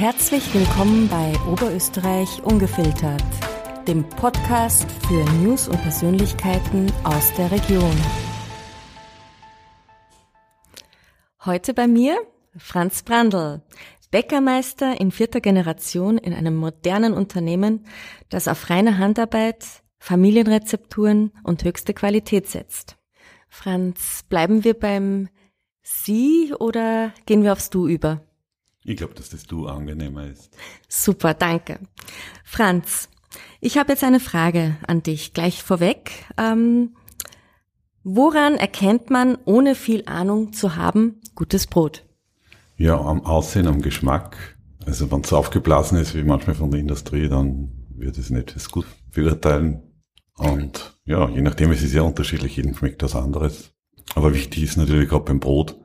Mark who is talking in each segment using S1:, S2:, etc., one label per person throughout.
S1: Herzlich willkommen bei Oberösterreich Ungefiltert, dem Podcast für News und Persönlichkeiten aus der Region. Heute bei mir Franz Brandl, Bäckermeister in vierter Generation in einem modernen Unternehmen, das auf reine Handarbeit, Familienrezepturen und höchste Qualität setzt. Franz, bleiben wir beim Sie oder gehen wir aufs Du über?
S2: Ich glaube, dass das Du angenehmer ist.
S1: Super, danke. Franz, ich habe jetzt eine Frage an dich gleich vorweg. Ähm, woran erkennt man, ohne viel Ahnung zu haben, gutes Brot?
S2: Ja, am Aussehen, am Geschmack. Also wenn es aufgeblasen ist, wie manchmal von der Industrie, dann wird es nicht das gut beurteilen. Und ja, je nachdem, es ist ja unterschiedlich, jedem schmeckt das anderes. Aber wichtig ist natürlich gerade beim Brot,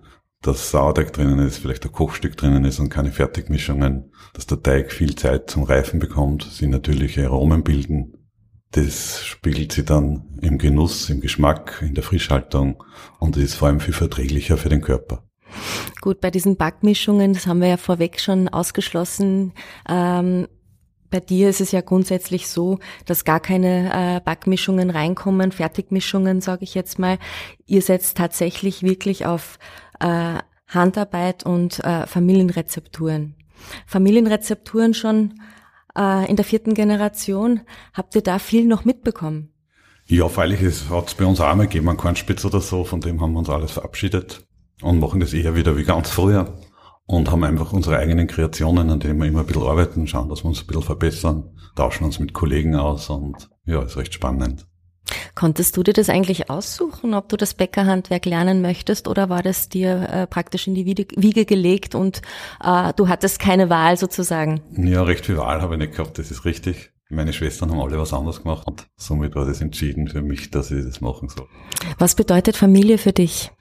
S2: dass Sauerteig drinnen ist, vielleicht ein Kochstück drinnen ist und keine Fertigmischungen, dass der Teig viel Zeit zum Reifen bekommt, sie natürliche Aromen bilden. Das spiegelt sie dann im Genuss, im Geschmack, in der Frischhaltung und ist vor allem viel verträglicher für den Körper.
S1: Gut, bei diesen Backmischungen, das haben wir ja vorweg schon ausgeschlossen, ähm, bei dir ist es ja grundsätzlich so, dass gar keine äh, Backmischungen reinkommen, Fertigmischungen, sage ich jetzt mal. Ihr setzt tatsächlich wirklich auf äh, Handarbeit und äh, Familienrezepturen. Familienrezepturen schon äh, in der vierten Generation. Habt ihr da viel noch mitbekommen?
S2: Ja, freilich, es hat es bei uns auch einmal gegeben, einen Kornspitz oder so, von dem haben wir uns alles verabschiedet und machen das eher wieder wie ganz früher und haben einfach unsere eigenen Kreationen, an denen wir immer ein bisschen arbeiten, schauen, dass wir uns ein bisschen verbessern, tauschen uns mit Kollegen aus und ja, ist recht spannend.
S1: Konntest du dir das eigentlich aussuchen, ob du das Bäckerhandwerk lernen möchtest oder war das dir äh, praktisch in die Wiege gelegt und äh, du hattest keine Wahl sozusagen?
S2: Ja, recht viel Wahl habe ich nicht gehabt, das ist richtig. Meine Schwestern haben alle was anderes gemacht und somit war das entschieden für mich, dass ich das machen soll.
S1: Was bedeutet Familie für dich?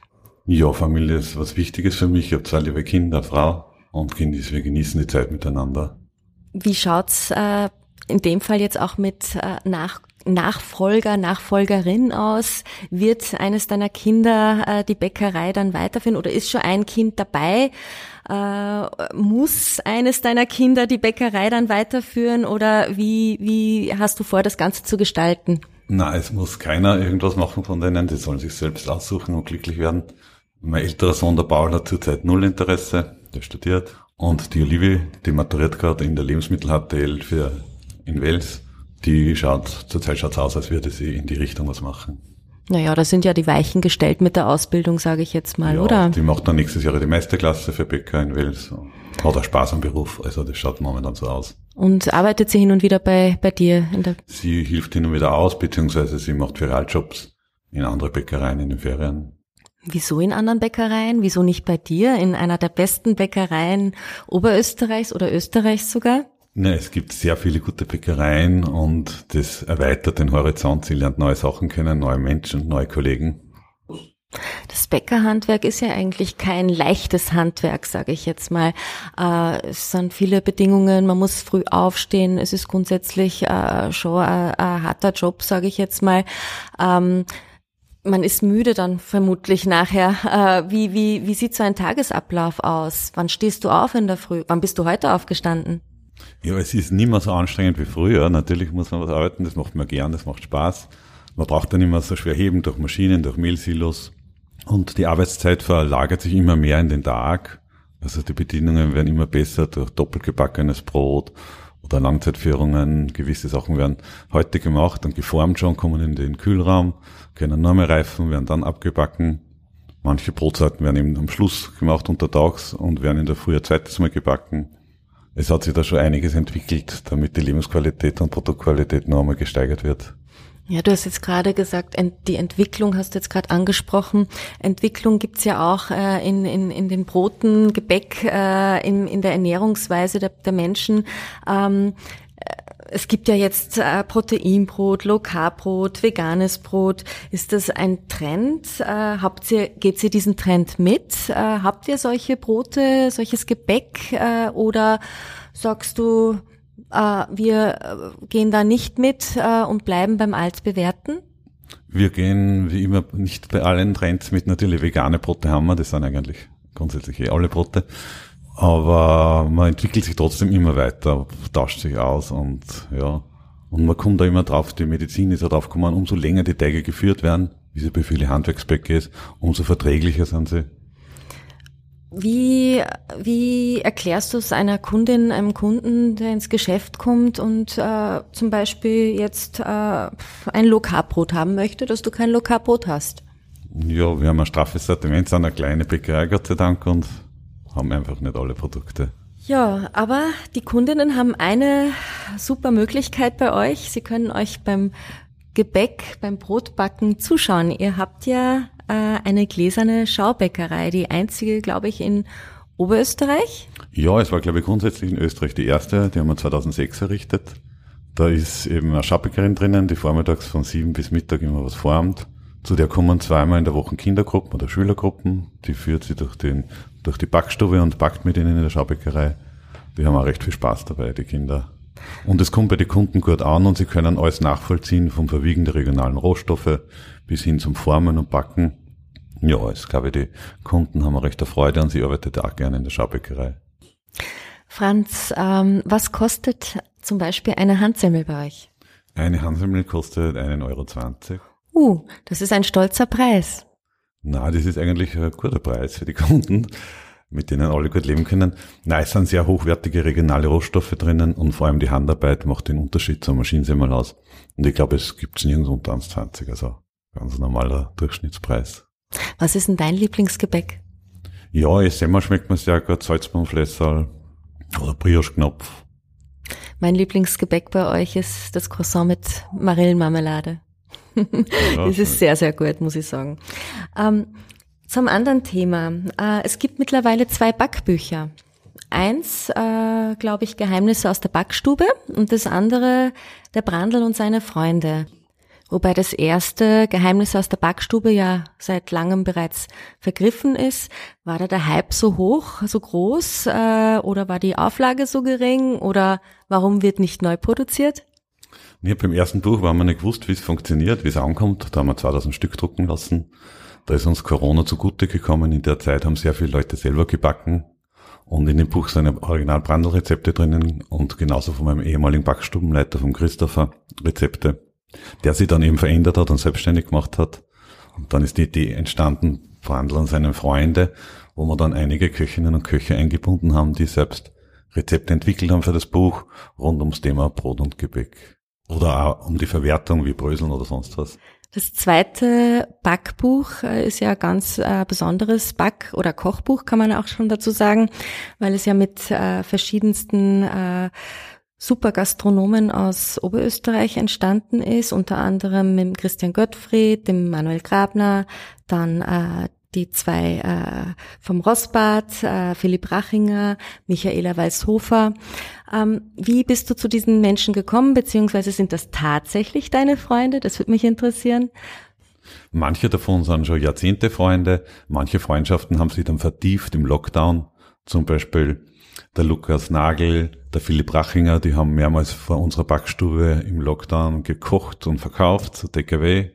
S2: Ja, Familie ist was Wichtiges für mich. Ich habe zwei liebe Kinder, Frau und Kinder, wir genießen die Zeit miteinander.
S1: Wie schaut's äh, in dem Fall jetzt auch mit äh, nach Nachfolger, Nachfolgerin aus? Wird eines deiner Kinder äh, die Bäckerei dann weiterführen oder ist schon ein Kind dabei? Äh, muss eines deiner Kinder die Bäckerei dann weiterführen oder wie, wie hast du vor, das Ganze zu gestalten?
S2: Na, es muss keiner irgendwas machen von denen, die sollen sich selbst aussuchen und glücklich werden. Mein älterer Sohn, der Paul, hat zurzeit null Interesse, der studiert. Und die Olivia, die maturiert gerade in der Lebensmittel-HTL für in Wels, die schaut, zurzeit schaut es aus, als würde sie in die Richtung was machen.
S1: Naja, da sind ja die Weichen gestellt mit der Ausbildung, sage ich jetzt mal,
S2: ja,
S1: oder?
S2: Die macht dann nächstes Jahr die Meisterklasse für Bäcker in Wels. Hat auch Spaß am Beruf, also das schaut momentan so aus.
S1: Und arbeitet sie hin und wieder bei, bei dir? In der
S2: sie hilft hin und wieder aus, beziehungsweise sie macht Ferialjobs in andere Bäckereien in den Ferien.
S1: Wieso in anderen Bäckereien? Wieso nicht bei dir in einer der besten Bäckereien Oberösterreichs oder Österreichs sogar?
S2: Ne, es gibt sehr viele gute Bäckereien und das erweitert den Horizont. Sie lernt neue Sachen kennen, neue Menschen, neue Kollegen.
S1: Das Bäckerhandwerk ist ja eigentlich kein leichtes Handwerk, sage ich jetzt mal. Äh, es sind viele Bedingungen, man muss früh aufstehen, es ist grundsätzlich äh, schon ein, ein harter Job, sage ich jetzt mal. Ähm, man ist müde dann vermutlich nachher. Äh, wie, wie, wie sieht so ein Tagesablauf aus? Wann stehst du auf in der Früh? Wann bist du heute aufgestanden?
S2: Ja, es ist nicht mehr so anstrengend wie früher. Natürlich muss man was arbeiten, das macht man gern, das macht Spaß. Man braucht dann immer so schwer heben durch Maschinen, durch Mehlsilos. Und die Arbeitszeit verlagert sich immer mehr in den Tag. Also die Bedienungen werden immer besser durch doppelt gebackenes Brot oder Langzeitführungen. Gewisse Sachen werden heute gemacht und geformt schon, kommen in den Kühlraum, können nur mehr reifen, werden dann abgebacken. Manche Brotsorten werden eben am Schluss gemacht untertags und werden in der Früh ein zweites Mal gebacken. Es hat sich da schon einiges entwickelt, damit die Lebensqualität und Produktqualität noch einmal gesteigert wird.
S1: Ja, du hast jetzt gerade gesagt, die Entwicklung hast du jetzt gerade angesprochen. Entwicklung gibt's ja auch äh, in, in, in den Broten, Gebäck, äh, in, in der Ernährungsweise der, der Menschen. Ähm, äh, es gibt ja jetzt äh, Proteinbrot, Low-Carb-Brot, veganes Brot. Ist das ein Trend? Äh, habt ihr, geht ihr diesen Trend mit? Äh, habt ihr solche Brote, solches Gebäck äh, oder sagst du, äh, wir äh, gehen da nicht mit äh, und bleiben beim Altbewährten?
S2: Wir gehen wie immer nicht bei allen Trends mit. Natürlich vegane Brote haben wir, das sind eigentlich grundsätzlich eh alle Brote. Aber man entwickelt sich trotzdem immer weiter, tauscht sich aus und ja. Und man kommt da immer drauf, die Medizin ist ja drauf gekommen, umso länger die Teige geführt werden, wie es bei vielen Handwerksbäcker ist, umso verträglicher sind sie.
S1: Wie, wie erklärst du es einer Kundin, einem Kunden, der ins Geschäft kommt und äh, zum Beispiel jetzt äh, ein Low-Carb-Brot haben möchte, dass du kein Low-Carb-Brot hast?
S2: Ja, wir haben ein straffes Sortiment, sind eine kleine Bäckerei, Gott sei Dank, und haben einfach nicht alle Produkte.
S1: Ja, aber die Kundinnen haben eine super Möglichkeit bei euch. Sie können euch beim Gebäck, beim Brotbacken zuschauen. Ihr habt ja äh, eine gläserne Schaubäckerei, die einzige, glaube ich, in Oberösterreich.
S2: Ja, es war, glaube ich, grundsätzlich in Österreich die erste. Die haben wir 2006 errichtet. Da ist eben eine Schaubäckerin drinnen, die vormittags von sieben bis Mittag immer was formt. Zu der kommen zweimal in der Woche Kindergruppen oder Schülergruppen. Die führt sie durch, den, durch die Backstube und backt mit ihnen in der Schaubäckerei. Die haben auch recht viel Spaß dabei, die Kinder. Und es kommt bei den Kunden gut an und sie können alles nachvollziehen, vom Verwiegen der regionalen Rohstoffe bis hin zum Formen und Backen. Ja, ich glaube, die Kunden haben recht Freude und sie arbeitet auch gerne in der Schaubäckerei.
S1: Franz, ähm, was kostet zum Beispiel eine Handsemmel bei euch?
S2: Eine Handsemmel kostet 1,20 Euro.
S1: Uh, das ist ein stolzer Preis.
S2: Na, das ist eigentlich ein guter Preis für die Kunden mit denen alle gut leben können. Nein, es sind sehr hochwertige regionale Rohstoffe drinnen und vor allem die Handarbeit macht den Unterschied zur Maschinensemmel aus. Und ich glaube, es gibt es nirgends unter 1,20, also ganz normaler Durchschnittspreis.
S1: Was ist denn dein Lieblingsgebäck?
S2: Ja, ich Semmel schmeckt mir sehr gut, Salzbaumflässerl oder Brioche-Knopf.
S1: Mein Lieblingsgebäck bei euch ist das Croissant mit Marillenmarmelade. Das ist sehr, sehr gut, muss ich sagen. Ähm, zum anderen Thema. Äh, es gibt mittlerweile zwei Backbücher. Eins, äh, glaube ich, Geheimnisse aus der Backstube und das andere, der Brandl und seine Freunde. Wobei das erste Geheimnisse aus der Backstube ja seit langem bereits vergriffen ist. War da der Hype so hoch, so groß äh, oder war die Auflage so gering oder warum wird nicht neu produziert?
S2: Ja, beim ersten Buch haben wir nicht gewusst, wie es funktioniert, wie es ankommt. Da haben wir 2000 Stück drucken lassen. Da ist uns Corona zugute gekommen. In der Zeit haben sehr viele Leute selber gebacken. Und in dem Buch sind original Brandelrezepte drinnen und genauso von meinem ehemaligen Backstubenleiter, vom Christopher, Rezepte, der sich dann eben verändert hat und selbstständig gemacht hat. Und dann ist die Idee entstanden, Brandl und seine Freunde, wo wir dann einige Köchinnen und Köche eingebunden haben, die selbst Rezepte entwickelt haben für das Buch rund ums Thema Brot und Gebäck. Oder auch um die Verwertung wie Bröseln oder sonst was.
S1: Das zweite Backbuch äh, ist ja ganz äh, besonderes Back- oder Kochbuch, kann man auch schon dazu sagen, weil es ja mit äh, verschiedensten Supergastronomen aus Oberösterreich entstanden ist, unter anderem mit Christian Gottfried, dem Manuel Grabner, dann die zwei vom Rossbad, Philipp Rachinger, Michaela Walshofer. Ähm, wie bist du zu diesen Menschen gekommen, beziehungsweise sind das tatsächlich deine Freunde? Das würde mich interessieren.
S2: Manche davon sind schon Jahrzehnte Freunde, manche Freundschaften haben sich dann vertieft im Lockdown. Zum Beispiel der Lukas Nagel, der Philipp Rachinger, die haben mehrmals vor unserer Backstube im Lockdown gekocht und verkauft, so TKW.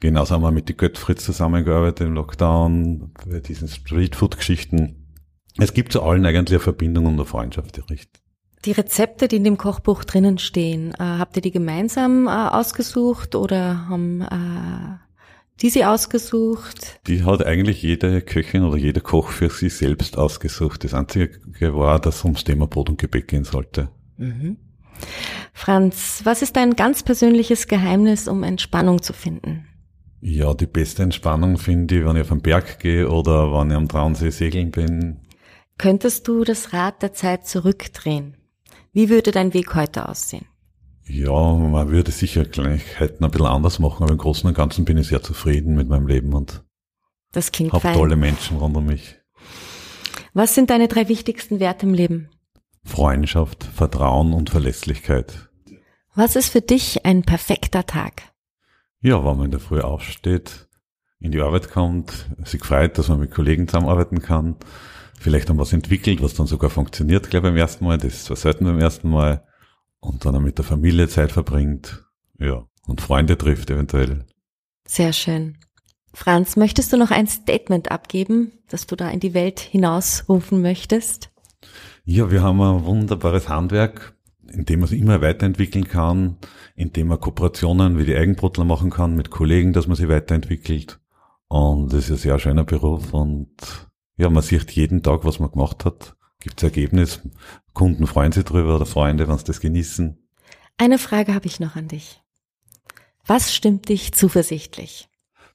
S2: Genauso haben wir mit die Göttfritz zusammengearbeitet im Lockdown, bei diesen Streetfood-Geschichten. Es gibt zu allen eigentlich eine Verbindung und eine Freundschaft, die richtet.
S1: Die Rezepte, die in dem Kochbuch drinnen stehen, äh, habt ihr die gemeinsam äh, ausgesucht oder haben äh, die sie ausgesucht?
S2: Die hat eigentlich jede Köchin oder jeder Koch für sich selbst ausgesucht. Das Einzige war, dass es ums Thema Brot und Gebäck gehen sollte. Mhm.
S1: Franz, was ist dein ganz persönliches Geheimnis, um Entspannung zu finden?
S2: Ja, die beste Entspannung finde ich, wenn ich auf den Berg gehe oder wenn ich am Traunsee segeln bin.
S1: Könntest du das Rad der Zeit zurückdrehen? Wie würde dein Weg heute aussehen?
S2: Ja, man würde sicher Kleinigkeiten ein bisschen anders machen, aber im Großen und Ganzen bin ich sehr zufrieden mit meinem Leben und
S1: das klingt
S2: habe tolle Menschen rund um mich.
S1: Was sind deine drei wichtigsten Werte im Leben?
S2: Freundschaft, Vertrauen und Verlässlichkeit.
S1: Was ist für dich ein perfekter Tag?
S2: Ja, wenn man in der Früh aufsteht, in die Arbeit kommt, sich freut, dass man mit Kollegen zusammenarbeiten kann, vielleicht dann was entwickelt, was dann sogar funktioniert, glaube ich, beim ersten Mal, das ist zwar selten beim ersten Mal, und dann mit der Familie Zeit verbringt, ja, und Freunde trifft eventuell.
S1: Sehr schön. Franz, möchtest du noch ein Statement abgeben, das du da in die Welt hinausrufen möchtest?
S2: Ja, wir haben ein wunderbares Handwerk, in dem man sich immer weiterentwickeln kann, in dem man Kooperationen wie die Eigenbrotler machen kann mit Kollegen, dass man sich weiterentwickelt. Und das ist ein sehr schöner Beruf und ja, man sieht jeden Tag, was man gemacht hat. Gibt's Ergebnis. Kunden freuen sich drüber oder Freunde, wenn sie das genießen.
S1: Eine Frage habe ich noch an dich. Was stimmt dich zuversichtlich?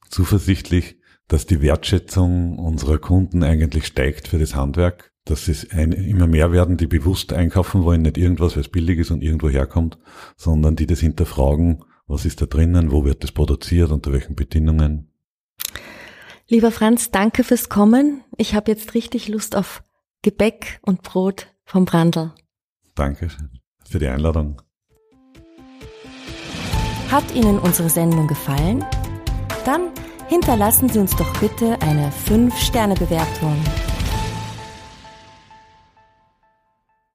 S2: Zuversichtlich, dass die Wertschätzung unserer Kunden eigentlich steigt für das Handwerk, dass es ein, immer mehr werden, die bewusst einkaufen wollen, nicht irgendwas, was billig ist und irgendwo herkommt, sondern die das hinterfragen, was ist da drinnen, wo wird das produziert, unter welchen Bedingungen.
S1: Lieber Franz, danke fürs Kommen. Ich habe jetzt richtig Lust auf Gebäck und Brot vom Brandl.
S2: Danke für die Einladung.
S1: Hat Ihnen unsere Sendung gefallen? Dann hinterlassen Sie uns doch bitte eine 5-Sterne-Bewertung